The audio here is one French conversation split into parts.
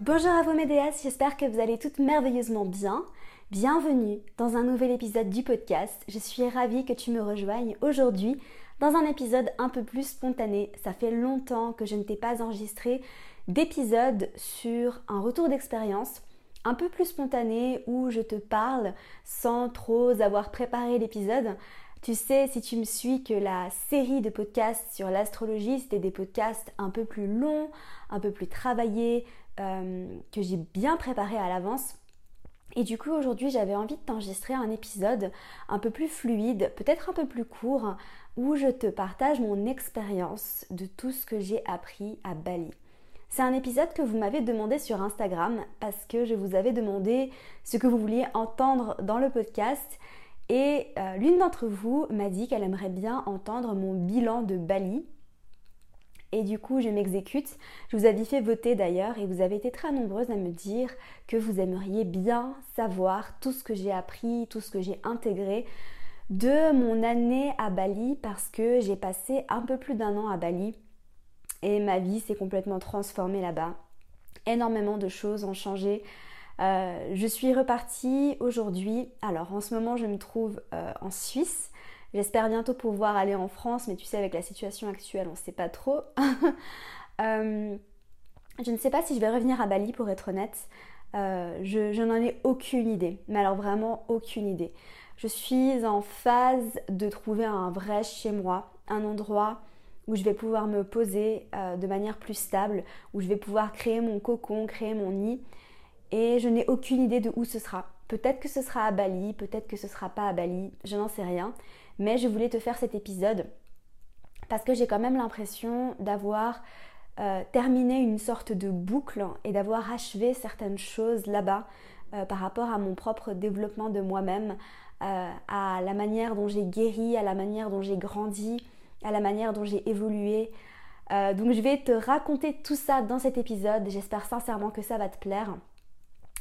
Bonjour à vos médéas, j'espère que vous allez toutes merveilleusement bien. Bienvenue dans un nouvel épisode du podcast. Je suis ravie que tu me rejoignes aujourd'hui dans un épisode un peu plus spontané. Ça fait longtemps que je ne t'ai pas enregistré d'épisode sur un retour d'expérience un peu plus spontané où je te parle sans trop avoir préparé l'épisode. Tu sais, si tu me suis, que la série de podcasts sur l'astrologie, c'était des podcasts un peu plus longs, un peu plus travaillés, euh, que j'ai bien préparé à l'avance. Et du coup, aujourd'hui, j'avais envie de t'enregistrer un épisode un peu plus fluide, peut-être un peu plus court, où je te partage mon expérience de tout ce que j'ai appris à Bali. C'est un épisode que vous m'avez demandé sur Instagram parce que je vous avais demandé ce que vous vouliez entendre dans le podcast et euh, l'une d'entre vous m'a dit qu'elle aimerait bien entendre mon bilan de Bali. Et du coup, je m'exécute. Je vous avais fait voter d'ailleurs et vous avez été très nombreuses à me dire que vous aimeriez bien savoir tout ce que j'ai appris, tout ce que j'ai intégré de mon année à Bali parce que j'ai passé un peu plus d'un an à Bali et ma vie s'est complètement transformée là-bas. Énormément de choses ont changé. Euh, je suis repartie aujourd'hui. Alors en ce moment je me trouve euh, en Suisse. J'espère bientôt pouvoir aller en France, mais tu sais avec la situation actuelle on ne sait pas trop. Euh, je ne sais pas si je vais revenir à Bali pour être honnête. je, je n'en ai aucune idée, mais alors vraiment aucune idée. Je suis en phase de trouver un vrai chez moi, un endroit où je vais pouvoir me poser de manière plus stable, où je vais pouvoir créer mon cocon, créer mon nid et je n'ai aucune idée de où ce sera. Peut-être que ce sera à Bali, peut-être que ce sera pas à Bali, je n'en sais rien. Mais je voulais te faire cet épisode parce que j'ai quand même l'impression d'avoir euh, terminé une sorte de boucle et d'avoir achevé certaines choses là-bas euh, par rapport à mon propre développement de moi-même, euh, à la manière dont j'ai guéri, à la manière dont j'ai grandi, à la manière dont j'ai évolué. donc je vais te raconter tout ça dans cet épisode. J'espère sincèrement que ça va te plaire.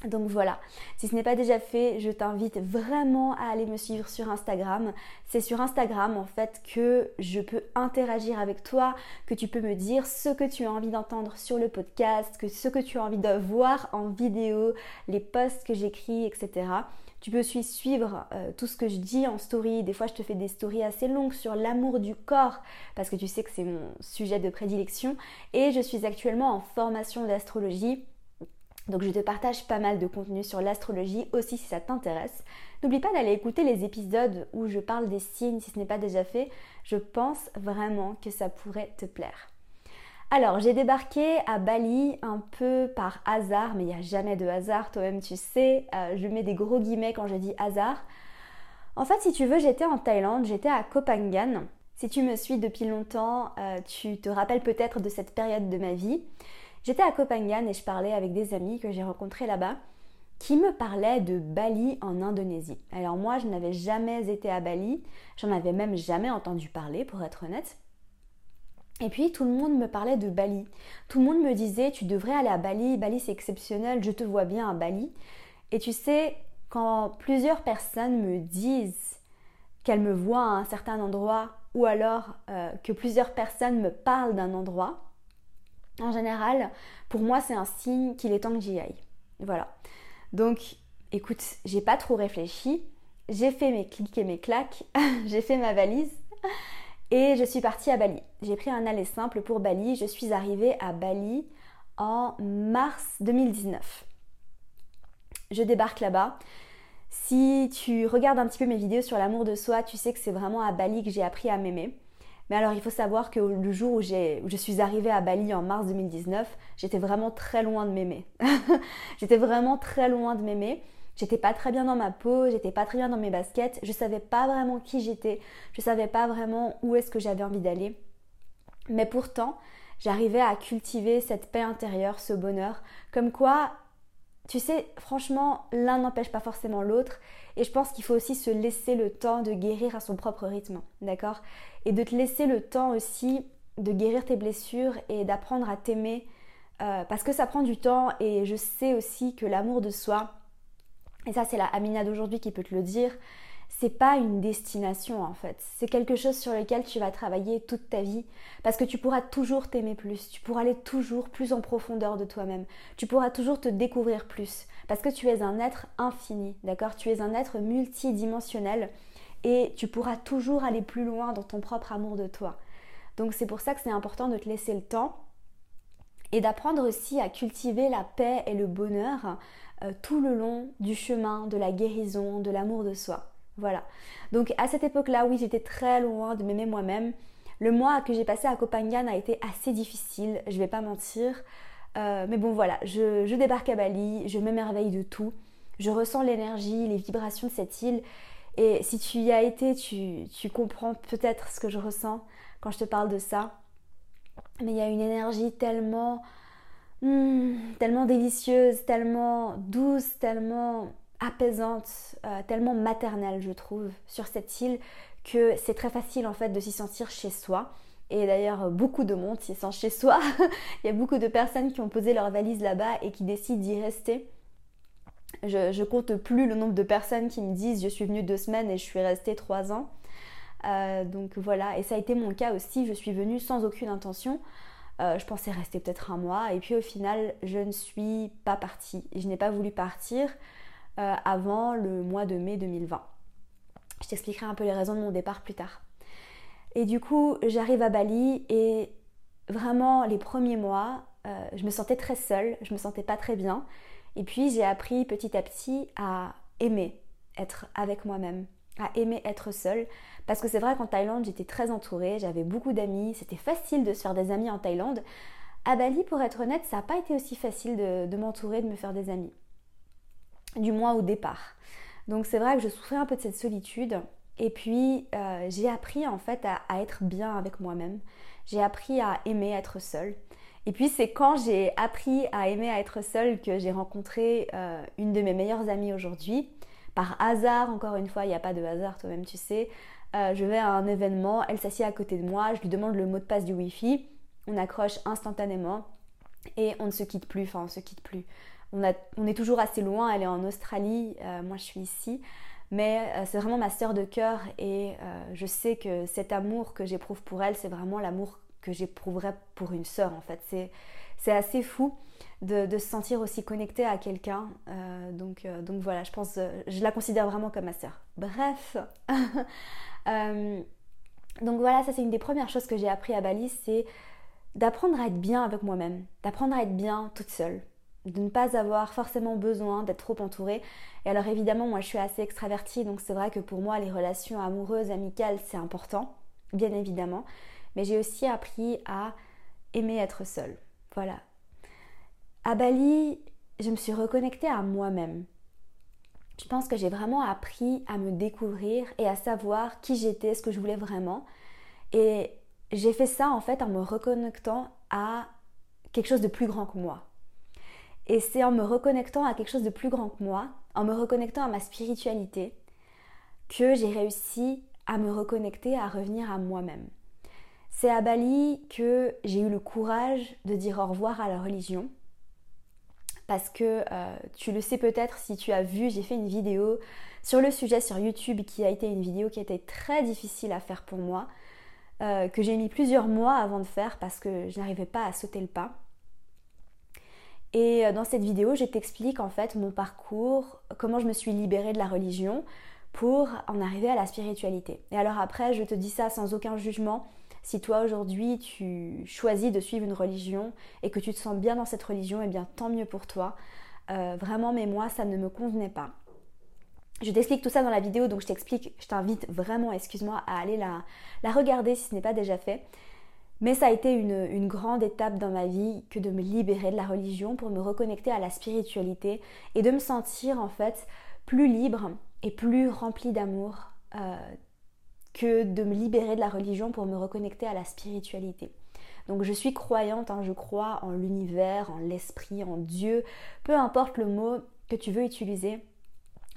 Donc voilà, si ce n'est pas déjà fait, je t'invite vraiment à aller me suivre sur Instagram. C'est sur Instagram en fait que je peux interagir avec toi, que tu peux me dire ce que tu as envie d'entendre sur le podcast, que ce que tu as envie de voir en vidéo, les posts que j'écris, etc. Tu peux suivre euh, tout ce que je dis en story. Des fois, je te fais des stories assez longues sur l'amour du corps parce que tu sais que c'est mon sujet de prédilection. Et je suis actuellement en formation d'astrologie donc je te partage pas mal de contenu sur l'astrologie aussi si ça t'intéresse. N'oublie pas d'aller écouter les épisodes où je parle des signes si ce n'est pas déjà fait. Je pense vraiment que ça pourrait te plaire. Alors j'ai débarqué à Bali un peu par hasard, mais il n'y a jamais de hasard, toi-même tu sais. Euh, je mets des gros guillemets quand je dis hasard. En fait si tu veux j'étais en Thaïlande, j'étais à Koh Phangan. Si tu me suis depuis longtemps, euh, tu te rappelles peut-être de cette période de ma vie. J'étais à Copenhague et je parlais avec des amis que j'ai rencontrés là-bas qui me parlaient de Bali en Indonésie. Alors moi, je n'avais jamais été à Bali, j'en avais même jamais entendu parler pour être honnête. Et puis tout le monde me parlait de Bali. Tout le monde me disait tu devrais aller à Bali, Bali c'est exceptionnel, je te vois bien à Bali. Et tu sais, quand plusieurs personnes me disent qu'elles me voient à un certain endroit ou alors euh, que plusieurs personnes me parlent d'un endroit, en général, pour moi, c'est un signe qu'il est temps que j'y aille. Voilà. Donc, écoute, j'ai pas trop réfléchi. J'ai fait mes clics et mes claques. j'ai fait ma valise. Et je suis partie à Bali. J'ai pris un aller simple pour Bali. Je suis arrivée à Bali en mars 2019. Je débarque là-bas. Si tu regardes un petit peu mes vidéos sur l'amour de soi, tu sais que c'est vraiment à Bali que j'ai appris à m'aimer. Mais alors, il faut savoir que le jour où, je suis arrivée à Bali en mars 2019, j'étais vraiment très loin de m'aimer. j'étais vraiment très loin de m'aimer. J'étais pas très bien dans ma peau, j'étais pas très bien dans mes baskets, je savais pas vraiment qui j'étais, je savais pas vraiment où est-ce que j'avais envie d'aller. Mais pourtant, j'arrivais à cultiver cette paix intérieure, ce bonheur. Comme quoi, tu sais, franchement, l'un n'empêche pas forcément l'autre. Et je pense qu'il faut aussi se laisser le temps de guérir à son propre rythme, d'accord? Et de te laisser le temps aussi de guérir tes blessures et d'apprendre à t'aimer. Euh, parce que ça prend du temps et je sais aussi que l'amour de soi, et ça c'est la Amina d'aujourd'hui qui peut te le dire, c'est pas une destination en fait. C'est quelque chose sur lequel tu vas travailler toute ta vie parce que tu pourras toujours t'aimer plus, tu pourras aller toujours plus en profondeur de toi-même, tu pourras toujours te découvrir plus parce que tu es un être infini, d'accord? Tu es un être multidimensionnel et tu pourras toujours aller plus loin dans ton propre amour de toi. Donc c'est pour ça que c'est important de te laisser le temps et d'apprendre aussi à cultiver la paix et le bonheur euh, tout le long du chemin de la guérison, de l'amour de soi. Voilà. Donc à cette époque-là, oui, j'étais très loin de m'aimer moi-même. Le mois que j'ai passé à Copenhague a été assez difficile, je vais pas mentir. Euh, mais bon voilà, je, débarque à Bali, je m'émerveille de tout. Je ressens l'énergie, les vibrations de cette île. Et si tu y as été, tu, tu comprends peut-être ce que je ressens quand je te parle de ça. Mais il y a une énergie tellement, hmm, tellement délicieuse, tellement douce, tellement apaisante, euh, tellement maternelle, je trouve, sur cette île que c'est très facile en fait de s'y sentir chez soi. Et d'ailleurs, beaucoup de monde s'y sent chez soi. Il y a beaucoup de personnes qui ont posé leur valise là-bas et qui décident d'y rester. Je, je, compte plus le nombre de personnes qui me disent je suis venue deux semaines et je suis restée trois ans. Euh, donc voilà, et ça a été mon cas aussi. Je suis venue sans aucune intention. Euh, je pensais rester peut-être un mois et puis au final, je ne suis pas partie. Je n'ai pas voulu partir euh, avant le mois de mai 2020. Je t'expliquerai un peu les raisons de mon départ plus tard. Et du coup, j'arrive à Bali et vraiment les premiers mois, euh, je me sentais très seule, je me sentais pas très bien. Et puis j'ai appris petit à petit à aimer être avec moi-même, à aimer être seule. Parce que c'est vrai qu'en Thaïlande, j'étais très entourée, j'avais beaucoup d'amis, c'était facile de se faire des amis en Thaïlande. À Bali, pour être honnête, ça n'a pas été aussi facile de m'entourer, de me faire des amis du moins au départ. Donc c'est vrai que je souffrais un peu de cette solitude. Et puis euh, j'ai appris en fait à, être bien avec moi-même. J'ai appris à aimer être seule. Et puis c'est quand j'ai appris à aimer à être seule que j'ai rencontré euh, une de mes meilleures amies aujourd'hui. Par hasard, encore une fois, il n'y a pas de hasard, toi-même tu sais. Euh, je vais à un événement, elle s'assied à côté de moi, je lui demande le mot de passe du Wi-Fi, on accroche instantanément et on ne se quitte plus, enfin on se quitte plus on, est toujours assez loin, elle est en Australie, euh, moi je suis ici. Mais euh, c'est vraiment ma sœur de cœur et euh, je sais que cet amour que j'éprouve pour elle, c'est vraiment l'amour que j'éprouverais pour une sœur en fait. C'est, assez fou de, se sentir aussi connecté à quelqu'un. donc, voilà, je pense, je la considère vraiment comme ma sœur. Bref. donc voilà, ça c'est une des premières choses que j'ai appris à Bali, c'est d'apprendre à être bien avec moi-même, d'apprendre à être bien toute seule de ne pas avoir forcément besoin d'être trop entourée. Et alors évidemment, moi je suis assez extravertie, donc c'est vrai que pour moi les relations amoureuses, amicales, c'est important, bien évidemment. Mais j'ai aussi appris à aimer être seule. Voilà. À Bali, je me suis reconnectée à moi-même. Je pense que j'ai vraiment appris à me découvrir et à savoir qui j'étais, ce que je voulais vraiment. Et j'ai fait ça en fait en me reconnectant à quelque chose de plus grand que moi. Et c'est en me reconnectant à quelque chose de plus grand que moi, en me reconnectant à ma spiritualité, que j'ai réussi à me reconnecter, à revenir à moi-même. C'est à Bali que j'ai eu le courage de dire au revoir à la religion. Parce que euh, tu le sais peut-être si tu as vu, j'ai fait une vidéo sur le sujet sur YouTube qui a été une vidéo qui été très difficile à faire pour moi, euh, que j'ai mis plusieurs mois avant de faire parce que je n'arrivais pas à sauter le pas. Et euh, dans cette vidéo, je t'explique en fait mon parcours, comment je me suis libérée de la religion pour en arriver à la spiritualité. Et alors après, je te dis ça sans aucun jugement. Si toi aujourd'hui tu choisis de suivre une religion et que tu te sens bien dans cette religion, eh bien tant mieux pour toi. Euh, vraiment, mais moi, ça ne me convenait pas. Je t'explique tout ça dans la vidéo, donc je t'explique, je t'invite vraiment, excuse-moi, à aller la, la regarder si ce n'est pas déjà fait. Mais ça a été une, grande étape dans ma vie que de me libérer de la religion pour me reconnecter à la spiritualité et de me sentir en fait plus libre et plus remplie d'amour euh, que de me libérer de la religion pour me reconnecter à la spiritualité. Donc je suis croyante, hein, je crois en l'univers, en l'esprit, en Dieu, peu importe le mot que tu veux utiliser.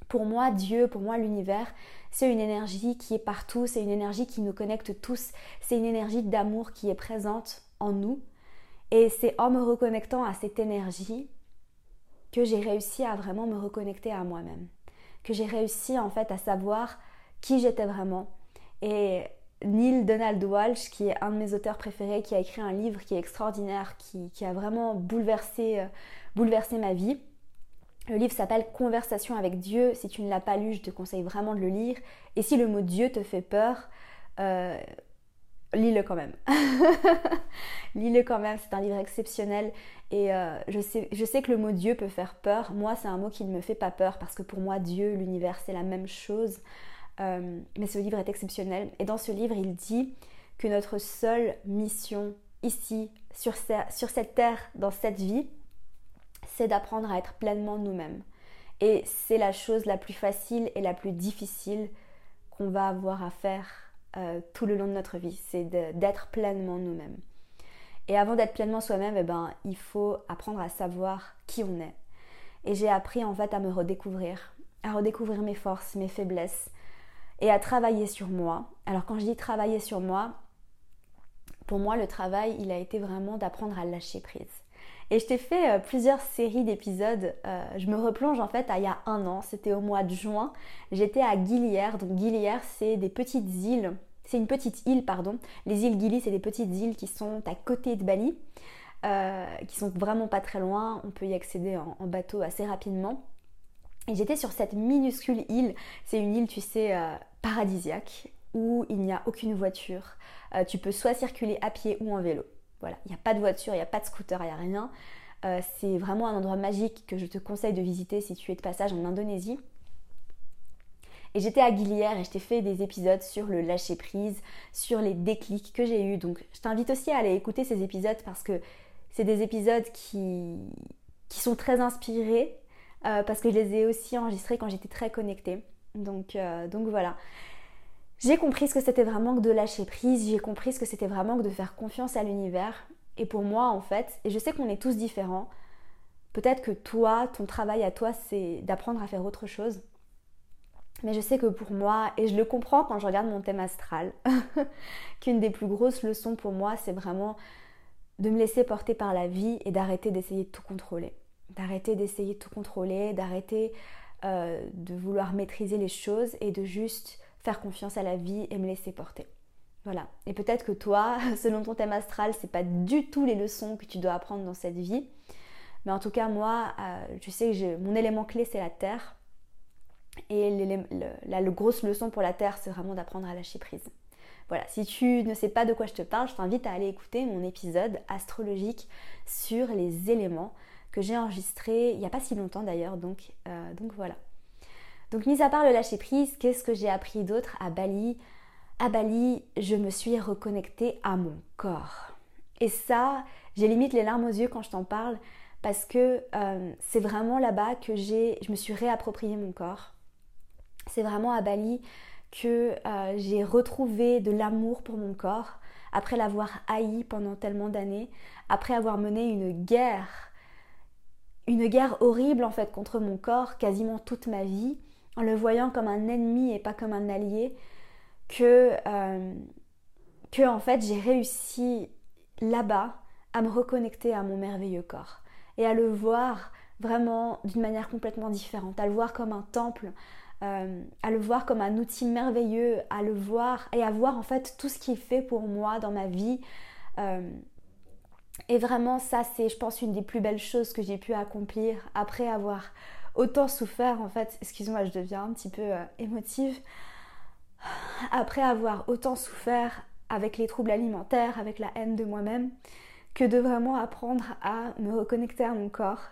Pour moi, Dieu, pour moi, l'univers, c'est une énergie qui est partout, c'est une énergie qui nous connecte tous, c'est une énergie d'amour qui est présente en nous. Et c'est en me reconnectant à cette énergie que j'ai réussi à vraiment me reconnecter à moi-même, que j'ai réussi en fait à savoir qui j'étais vraiment. Et Neil Donald Walsh, qui est un de mes auteurs préférés, qui a écrit un livre qui est extraordinaire, qui, a vraiment bouleversé, euh, bouleversé ma vie. Le livre s'appelle Conversation avec Dieu. Si tu ne l'as pas lu, je te conseille vraiment de le lire. Et si le mot Dieu te fait peur, euh, lis-le quand même. lis-le quand même, c'est un livre exceptionnel. Et euh, je, sais, que le mot Dieu peut faire peur. Moi, c'est un mot qui ne me fait pas peur parce que pour moi, Dieu, l'univers, c'est la même chose. Euh, mais ce livre est exceptionnel. Et dans ce livre, il dit que notre seule mission ici, sur cette terre, dans cette vie, c'est d'apprendre à être pleinement nous-mêmes. Et c'est la chose la plus facile et la plus difficile qu'on va avoir à faire euh, tout le long de notre vie, c'est d'être pleinement nous-mêmes. Et avant d'être pleinement soi-même, eh ben, il faut apprendre à savoir qui on est. Et j'ai appris en fait à me redécouvrir, à redécouvrir mes forces, mes faiblesses, et à travailler sur moi. Alors quand je dis travailler sur moi, pour moi le travail, il a été vraiment d'apprendre à lâcher prise. Et je t'ai fait euh, plusieurs séries d'épisodes. Euh, je me replonge en fait à il y a un an, c'était au mois de juin. J'étais à Gilière. Donc Gilière, c'est des petites îles. C'est une petite île, pardon. Les îles Gili, c'est des petites îles qui sont à côté de Bali, euh, qui sont vraiment pas très loin. On peut y accéder en bateau assez rapidement. Et j'étais sur cette minuscule île. C'est une île, tu sais, paradisiaque, où il n'y a aucune voiture. Tu peux soit circuler à pied ou en vélo. Voilà, il n'y a pas de voiture, il n'y a pas de scooter, il n'y a rien. Euh, c'est vraiment un endroit magique que je te conseille de visiter si tu es de passage en Indonésie. Et j'étais à Guilière et je t'ai fait des épisodes sur le lâcher prise, sur les déclics que j'ai eus. Donc je t'invite aussi à aller écouter ces épisodes parce que c'est des épisodes qui, qui sont très inspirés, euh, parce que je les ai aussi enregistrés quand j'étais très connectée. Donc, euh, donc voilà. J'ai compris ce que c'était vraiment que de lâcher prise, j'ai compris ce que c'était vraiment que de faire confiance à l'univers. Et pour moi, en fait, et je sais qu'on est tous différents, peut-être que toi, ton travail à toi, c'est d'apprendre à faire autre chose. Mais je sais que pour moi, et je le comprends quand je regarde mon thème astral, qu'une des plus grosses leçons pour moi, c'est vraiment de me laisser porter par la vie et d'arrêter d'essayer de tout contrôler d'arrêter d'essayer de tout contrôler, d'arrêter euh, de vouloir maîtriser les choses et de juste faire confiance à la vie et me laisser porter. Voilà. Et peut-être que toi, selon ton thème astral, c'est pas du tout les leçons que tu dois apprendre dans cette vie. Mais en tout cas, moi, euh, je sais que mon élément clé, c'est la terre. Et la grosse leçon pour la terre, c'est vraiment d'apprendre à lâcher prise. Voilà, si tu ne sais pas de quoi je te parle, je t'invite à aller écouter mon épisode astrologique sur les éléments que j'ai enregistré il n'y a pas si longtemps d'ailleurs, donc, euh, donc voilà. Donc mis à part le lâcher prise, qu'est-ce que j'ai appris d'autre à Bali? À Bali, je me suis reconnectée à mon corps. Et ça, j'ai limite les larmes aux yeux quand je t'en parle, parce que euh, c'est vraiment là-bas que j'ai, je me suis réapproprié mon corps. C'est vraiment à Bali que euh, j'ai retrouvé de l'amour pour mon corps, après l'avoir haï pendant tellement d'années, après avoir mené une guerre une guerre horrible en fait contre mon corps quasiment toute ma vie, en le voyant comme un ennemi et pas comme un allié, que, euh, que en fait j'ai réussi là-bas à me reconnecter à mon merveilleux corps et à le voir vraiment d'une manière complètement différente, à le voir comme un temple, euh, à le voir comme un outil merveilleux, à le voir et à voir en fait tout ce qu'il fait pour moi dans ma vie. Euh, et vraiment, ça, c'est, je pense, une des plus belles choses que j'ai pu accomplir après avoir autant souffert. En fait, excuse-moi, je deviens un petit peu euh, émotive. Après avoir autant souffert avec les troubles alimentaires, avec la haine de moi-même, que de vraiment apprendre à me reconnecter à mon corps.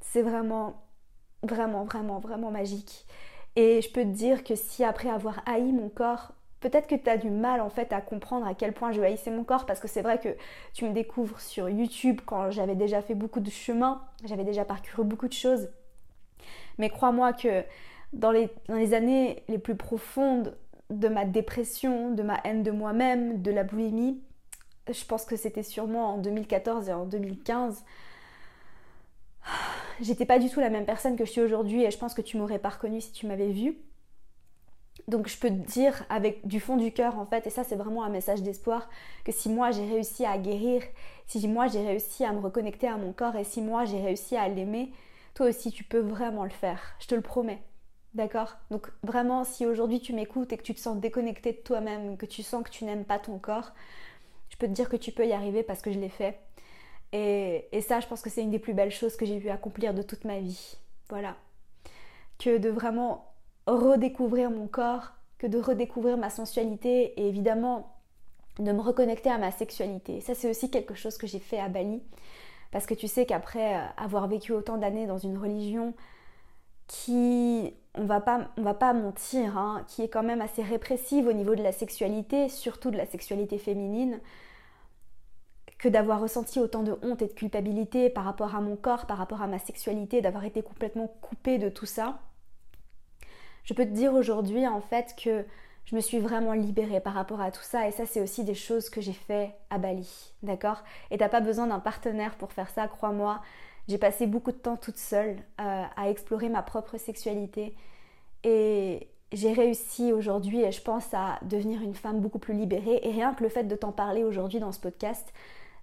C'est vraiment, vraiment, vraiment, vraiment magique. Et je peux te dire que si après avoir haï mon corps, Peut-être que tu as du mal en fait à comprendre à quel point je haïssais mon corps parce que c'est vrai que tu me découvres sur YouTube quand j'avais déjà fait beaucoup de chemin, j'avais déjà parcouru beaucoup de choses. Mais crois-moi que dans les, années les plus profondes de ma dépression, de ma haine de moi-même, de la boulimie, je pense que c'était sûrement en 2014 et en 2015, j'étais pas du tout la même personne que je suis aujourd'hui et je pense que tu m'aurais pas reconnue si tu m'avais vue. Donc je peux te dire avec du fond du cœur en fait, et ça c'est vraiment un message d'espoir, que si moi j'ai réussi à guérir, si moi j'ai réussi à me reconnecter à mon corps et si moi j'ai réussi à l'aimer, toi aussi tu peux vraiment le faire, je te le promets. D'accord? Donc vraiment si aujourd'hui tu m'écoutes et que tu te sens déconnecté de toi-même, que tu sens que tu n'aimes pas ton corps, je peux te dire que tu peux y arriver parce que je l'ai fait. Et, et ça je pense que c'est une des plus belles choses que j'ai pu accomplir de toute ma vie. Voilà. Que de vraiment redécouvrir mon corps, que de redécouvrir ma sensualité et évidemment de me reconnecter à ma sexualité. Ça c'est aussi quelque chose que j'ai fait à Bali parce que tu sais qu'après euh, avoir vécu autant d'années dans une religion qui, on va pas, va pas mentir, hein, qui est quand même assez répressive au niveau de la sexualité, surtout de la sexualité féminine, que d'avoir ressenti autant de honte et de culpabilité par rapport à mon corps, par rapport à ma sexualité, d'avoir été complètement coupée de tout ça je peux te dire aujourd'hui en fait que je me suis vraiment libérée par rapport à tout ça et ça c'est aussi des choses que j'ai fait à Bali, d'accord? Et t'as pas besoin d'un partenaire pour faire ça, crois-moi. J'ai passé beaucoup de temps toute seule euh, à explorer ma propre sexualité et j'ai réussi aujourd'hui et je pense à devenir une femme beaucoup plus libérée et rien que le fait de t'en parler aujourd'hui dans ce podcast,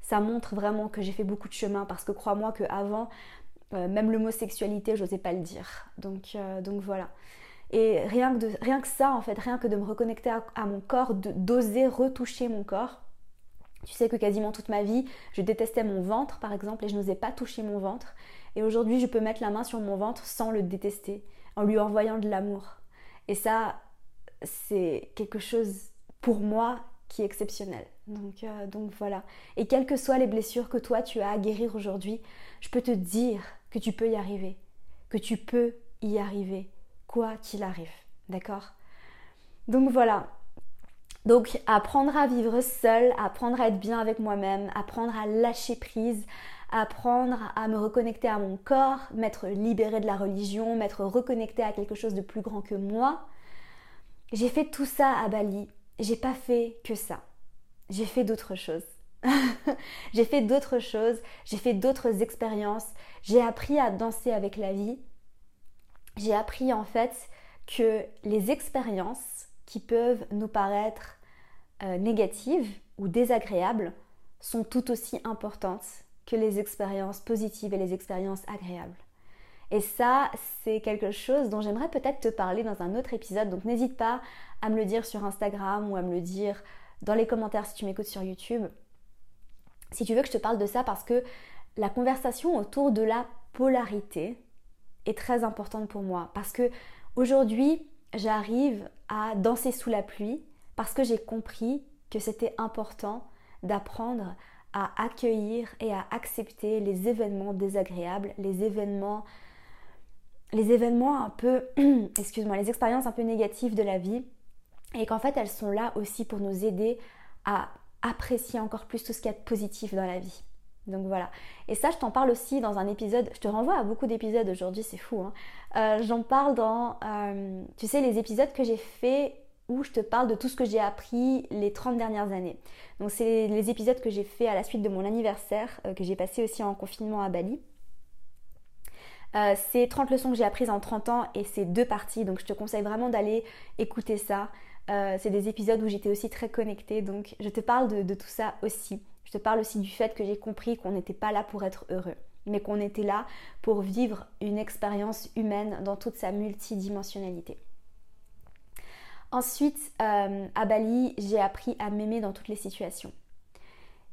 ça montre vraiment que j'ai fait beaucoup de chemin parce que crois-moi que avant euh, même le mot sexualité, j'osais pas le dire. Donc, euh, donc voilà. Et rien que, rien que ça, en fait, rien que de me reconnecter à, mon corps, d'oser retoucher mon corps. Tu sais que quasiment toute ma vie, je détestais mon ventre, par exemple, et je n'osais pas toucher mon ventre. Et aujourd'hui, je peux mettre la main sur mon ventre sans le détester, en lui envoyant de l'amour. Et ça, c'est quelque chose pour moi qui est exceptionnel. Donc, euh, donc voilà. Et quelles que soient les blessures que toi tu as à guérir aujourd'hui, je peux te dire que tu peux y arriver, que tu peux y arriver quoi qu'il arrive. D'accord? Donc voilà. Donc apprendre à vivre seul, apprendre à être bien avec moi-même, apprendre à lâcher prise, apprendre à me reconnecter à mon corps, m'être libéré de la religion, m'être reconnecté à quelque chose de plus grand que moi. J'ai fait tout ça à Bali. J'ai pas fait que ça. J'ai fait d'autres choses. j'ai fait d'autres choses, j'ai fait d'autres expériences, j'ai appris à danser avec la vie, j'ai appris en fait que les expériences qui peuvent nous paraître euh, négatives ou désagréables sont tout aussi importantes que les expériences positives et les expériences agréables. Et ça, c'est quelque chose dont j'aimerais peut-être te parler dans un autre épisode, donc n'hésite pas à me le dire sur Instagram ou à me le dire dans les commentaires si tu m'écoutes sur YouTube. Si tu veux que je te parle de ça parce que la conversation autour de la polarité, est très importante pour moi parce que aujourd'hui, j'arrive à danser sous la pluie parce que j'ai compris que c'était important d'apprendre à accueillir et à accepter les événements désagréables, les événements les événements un peu excuse-moi, les expériences un peu négatives de la vie et qu'en fait elles sont là aussi pour nous aider à apprécier encore plus tout ce qu'il y a de positif dans la vie. Donc voilà. Et ça, je t'en parle aussi dans un épisode. Je te renvoie à beaucoup d'épisodes aujourd'hui, c'est fou. Hein. Euh, j'en parle dans, euh, tu sais, les épisodes que j'ai fait où je te parle de tout ce que j'ai appris les 30 dernières années. Donc c'est les épisodes que j'ai fait à la suite de mon anniversaire, euh, que j'ai passé aussi en confinement à Bali. c'est 30 leçons que j'ai apprises en 30 ans et c'est deux parties, donc je te conseille vraiment d'aller écouter ça. c'est des épisodes où j'étais aussi très connectée, donc je te parle de tout ça aussi. Parle aussi du fait que j'ai compris qu'on n'était pas là pour être heureux, mais qu'on était là pour vivre une expérience humaine dans toute sa multidimensionnalité. Ensuite, euh, à Bali, j'ai appris à m'aimer dans toutes les situations.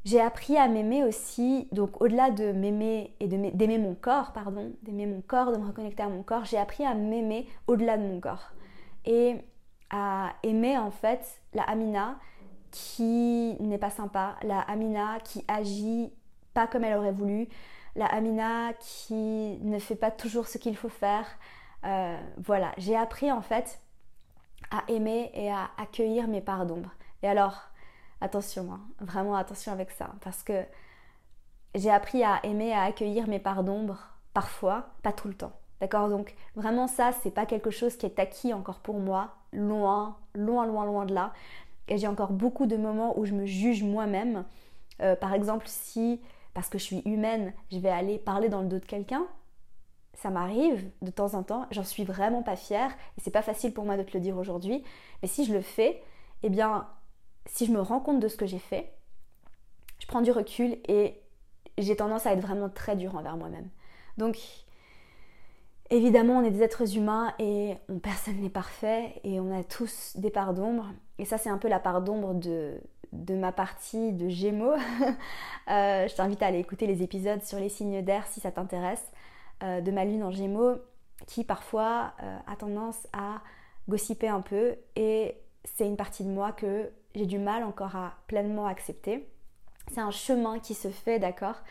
J'ai appris à m'aimer aussi, donc au-delà de m'aimer et d'aimer mon corps, pardon, d'aimer mon corps, de me reconnecter à mon corps, j'ai appris à m'aimer au-delà de mon corps. Et à aimer en fait la Amina qui n'est pas sympa, la Amina qui agit pas comme elle aurait voulu, la Amina qui ne fait pas toujours ce qu'il faut faire. Euh, voilà, j'ai appris en fait à aimer et à accueillir mes parts d'ombre. Et alors, attention, hein, vraiment attention avec ça, parce que j'ai appris à aimer à accueillir mes parts d'ombre parfois, pas tout le temps. D'accord? Donc vraiment ça, c'est pas quelque chose qui est acquis encore pour moi, loin, loin, loin, loin de là. Et j'ai encore beaucoup de moments où je me juge moi-même Euh, par exemple, si, parce que je suis humaine, je vais aller parler dans le dos de quelqu'un, ça m'arrive de temps en temps, j'en suis vraiment pas fière, et c'est pas facile pour moi de te le dire aujourd'hui, mais si je le fais, eh bien, si je me rends compte de ce que j'ai fait, je prends du recul et j'ai tendance à être vraiment très dure envers moi-même. Donc, évidemment, on est des êtres humains et personne n'est parfait et on a tous des parts d'ombre. Et ça, c'est un peu la part d'ombre de, ma partie de Gémeaux. Euh, je t'invite à aller écouter les épisodes sur les signes d'air si ça t'intéresse, euh, de ma lune en Gémeaux, qui parfois euh, a tendance à gossiper un peu et c'est une partie de moi que j'ai du mal encore à pleinement accepter. C'est un chemin qui se fait, d'accord?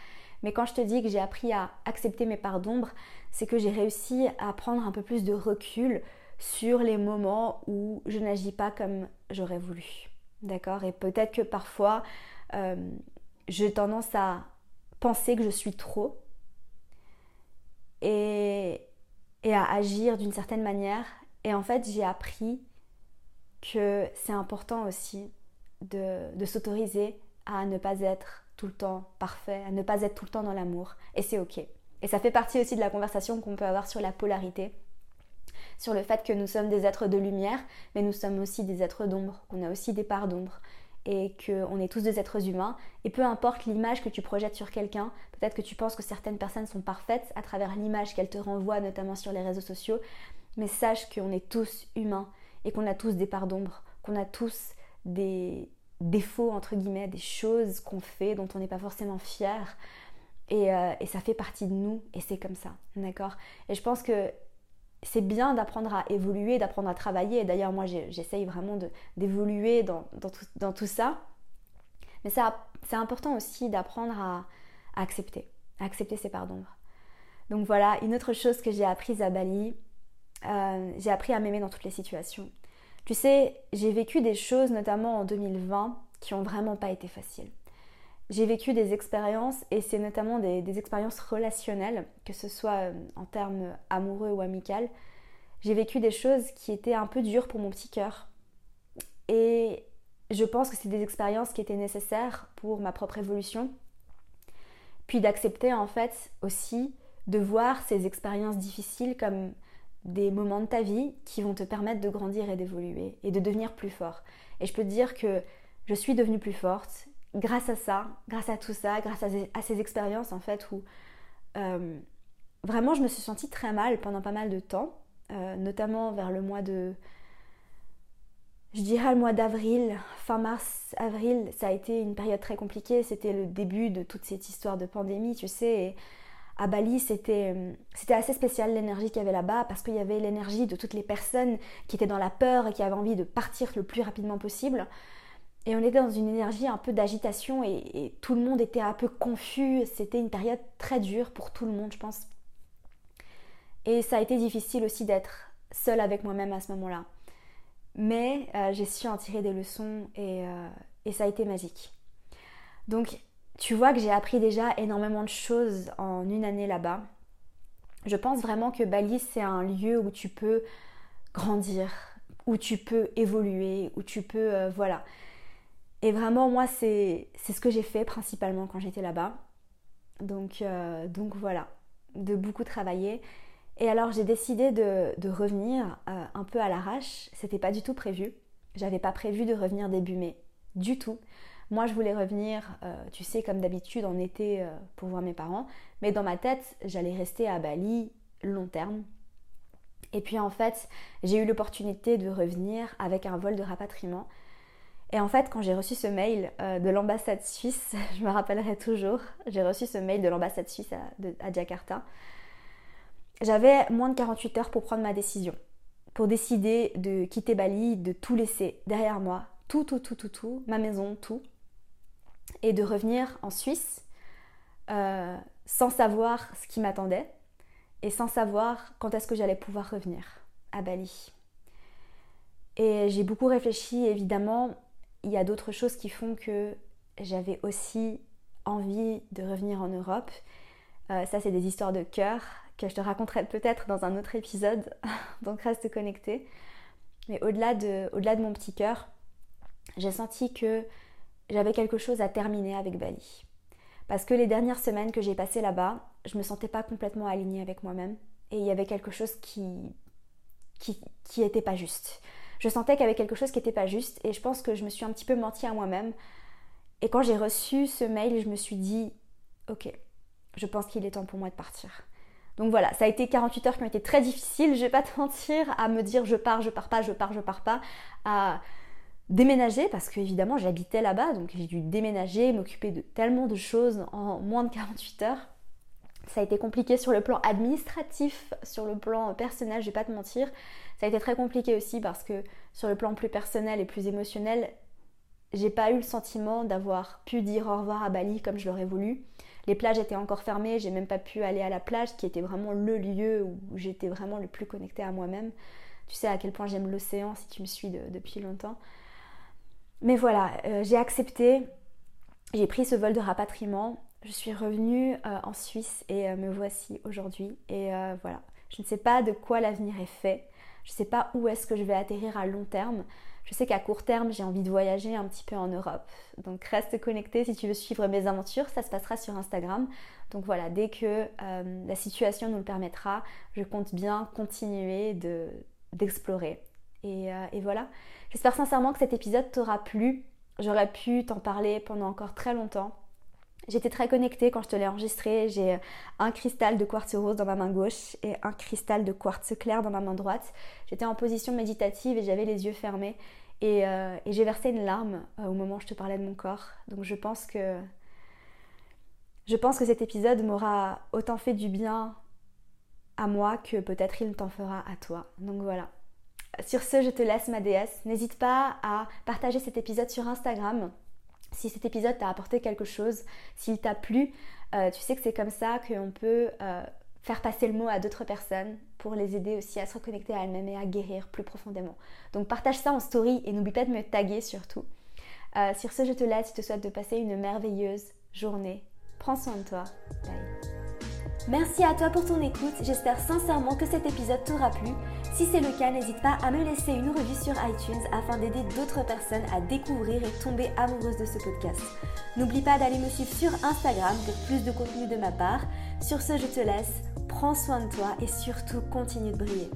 Mais quand je te dis que j'ai appris à accepter mes parts d'ombre, c'est que j'ai réussi à prendre un peu plus de recul sur les moments où je n'agis pas comme j'aurais voulu. D'accord? Et peut-être que parfois, euh, j'ai tendance à penser que je suis trop et, à agir d'une certaine manière. Et en fait, j'ai appris que c'est important aussi de s'autoriser à ne pas être tout le temps parfait, à ne pas être tout le temps dans l'amour. Et c'est ok. Et ça fait partie aussi de la conversation qu'on peut avoir sur la polarité, sur le fait que nous sommes des êtres de lumière, mais nous sommes aussi des êtres d'ombre, qu'on a aussi des parts d'ombre, et qu'on est tous des êtres humains. Et peu importe l'image que tu projettes sur quelqu'un, peut-être que tu penses que certaines personnes sont parfaites à travers l'image qu'elles te renvoient, notamment sur les réseaux sociaux, mais sache qu'on est tous humains et qu'on a tous des parts d'ombre, qu'on a tous des, défauts, entre guillemets, des choses qu'on fait dont on n'est pas forcément fier. Euh, et, ça fait partie de nous et c'est comme ça, d'accord? Et je pense que c'est bien d'apprendre à évoluer, d'apprendre à travailler. D'ailleurs, moi, j'essaye vraiment d'évoluer dans, tout, ça. Mais c'est important aussi d'apprendre à, accepter, à accepter ses parts d'ombre. Donc voilà, une autre chose que j'ai apprise à Bali, euh, j'ai appris à m'aimer dans toutes les situations. Tu sais, j'ai vécu des choses, notamment en 2020, qui ont vraiment pas été faciles. J'ai vécu des expériences, et c'est notamment des, expériences relationnelles, que ce soit euh, en termes amoureux ou amicales. J'ai vécu des choses qui étaient un peu dures pour mon petit cœur. Et je pense que c'est des expériences qui étaient nécessaires pour ma propre évolution. Puis d'accepter en fait aussi de voir ces expériences difficiles comme des moments de ta vie qui vont te permettre de grandir et d'évoluer et de devenir plus fort. Et je peux te dire que je suis devenue plus forte grâce à ça, grâce à tout ça, grâce à ces, expériences en fait où euh, vraiment je me suis sentie très mal pendant pas mal de temps, euh, notamment vers le mois de, je dirais le mois d'avril, fin mars, avril, ça a été une période très compliquée, c'était le début de toute cette histoire de pandémie, tu sais, à Bali, c'était, c'était assez spécial l'énergie qu'il y avait là-bas parce qu'il y avait l'énergie de toutes les personnes qui étaient dans la peur et qui avaient envie de partir le plus rapidement possible. Et on était dans une énergie un peu d'agitation et, tout le monde était un peu confus. C'était une période très dure pour tout le monde, je pense. Et ça a été difficile aussi d'être seule avec moi-même à ce moment-là. Mais euh, j'ai su en tirer des leçons et, euh, et ça a été magique. Donc tu vois que j'ai appris déjà énormément de choses en une année là-bas. Je pense vraiment que Bali, c'est un lieu où tu peux grandir, où tu peux évoluer, où tu peux... Euh, voilà. Et vraiment, moi, c'est ce que j'ai fait principalement quand j'étais là-bas. Donc, euh, voilà, de beaucoup travailler. Et alors, j'ai décidé de, revenir euh, un peu à l'arrache. C'était pas du tout prévu. J'avais pas prévu de revenir début mai, du tout. Moi, je voulais revenir, euh, tu sais, comme d'habitude, en été euh, pour voir mes parents. Mais dans ma tête, j'allais rester à Bali long terme. Et puis en fait, j'ai eu l'opportunité de revenir avec un vol de rapatriement. Et en fait, quand j'ai reçu ce mail euh, de l'ambassade suisse, je me rappellerai toujours, j'ai reçu ce mail de l'ambassade suisse à, à Jakarta. J'avais moins de 48 heures pour prendre ma décision, pour décider de quitter Bali, de tout laisser derrière moi, tout, tout, tout, tout, tout, ma maison, tout, et de revenir en Suisse euh, sans savoir ce qui m'attendait et sans savoir quand est-ce que j'allais pouvoir revenir à Bali. Et j'ai beaucoup réfléchi, évidemment, il y a d'autres choses qui font que j'avais aussi envie de revenir en Europe. Euh, ça, c'est des histoires de cœur que je te raconterai peut-être dans un autre épisode, donc reste connecté. Mais au-delà de, au -delà de mon petit cœur, j'ai senti que j'avais quelque chose à terminer avec Bali. Parce que les dernières semaines que j'ai passées là-bas, je me sentais pas complètement alignée avec moi-même. Et il y avait quelque chose qui, qui, était pas juste. Je sentais qu'il y avait quelque chose qui n'était pas juste et je pense que je me suis un petit peu menti à moi-même. Et quand j'ai reçu ce mail, je me suis dit, ok, je pense qu'il est temps pour moi de partir. Donc voilà, ça a été 48 heures qui ont été très difficiles, je vais pas te mentir, à me dire je pars, je pars pas, je pars, je pars pas, déménager parce qu'évidemment j'habitais là-bas, donc j'ai dû déménager, m'occuper de tellement de choses en moins de 48 heures. Ça a été compliqué sur le plan administratif, sur le plan personnel, je vais pas te mentir. Ça a été très compliqué aussi parce que sur le plan plus personnel et plus émotionnel, j'ai pas eu le sentiment d'avoir pu dire au revoir à Bali comme je l'aurais voulu. Les plages étaient encore fermées, j'ai même pas pu aller à la plage qui était vraiment le lieu où j'étais vraiment le plus connectée à moi-même. Tu sais à quel point j'aime l'océan si tu me suis depuis longtemps. Mais voilà, euh, j'ai accepté, j'ai pris ce vol de rapatriement, je suis revenue euh, en Suisse et euh, me voici aujourd'hui. Et voilà, je ne sais pas de quoi l'avenir est fait, je ne sais pas où est-ce que je vais atterrir à long terme. Je sais qu'à court terme, j'ai envie de voyager un petit peu en Europe. Donc reste connecté si tu veux suivre mes aventures, ça se passera sur Instagram. Donc voilà, dès que la situation nous le permettra, je compte bien continuer d'explorer. Et, et voilà, J'espère sincèrement que cet épisode t'aura plu. J'aurais pu t'en parler pendant encore très longtemps. J'étais très connectée quand je te l'ai enregistré. J'ai un cristal de quartz rose dans ma main gauche et un cristal de quartz clair dans ma main droite. J'étais en position méditative et j'avais les yeux fermés. Et, euh, j'ai versé une larme euh, au moment où je te parlais de mon corps. Donc je pense que je pense que cet épisode m'aura autant fait du bien à moi que peut-être il t'en fera à toi. Donc voilà. Sur ce, je te laisse ma déesse. N'hésite pas à partager cet épisode sur Instagram. Si cet épisode t'a apporté quelque chose, s'il t'a plu, euh, tu sais que c'est comme ça qu'on peut euh, faire passer le mot à d'autres personnes pour les aider aussi à se reconnecter à elles-mêmes et à guérir plus profondément. Donc partage ça en story et n'oublie pas de me taguer surtout. Euh, sur ce, je te laisse, je te souhaite de passer une merveilleuse journée. Prends soin de toi. Bye. Merci à toi pour ton écoute, j'espère sincèrement que cet épisode t'aura plu. Si c'est le cas, n'hésite pas à me laisser une revue sur iTunes afin d'aider d'autres personnes à découvrir et tomber amoureuses de ce podcast. N'oublie pas d'aller me suivre sur Instagram pour plus de contenu de ma part. Sur ce, je te laisse, prends soin de toi et surtout continue de briller.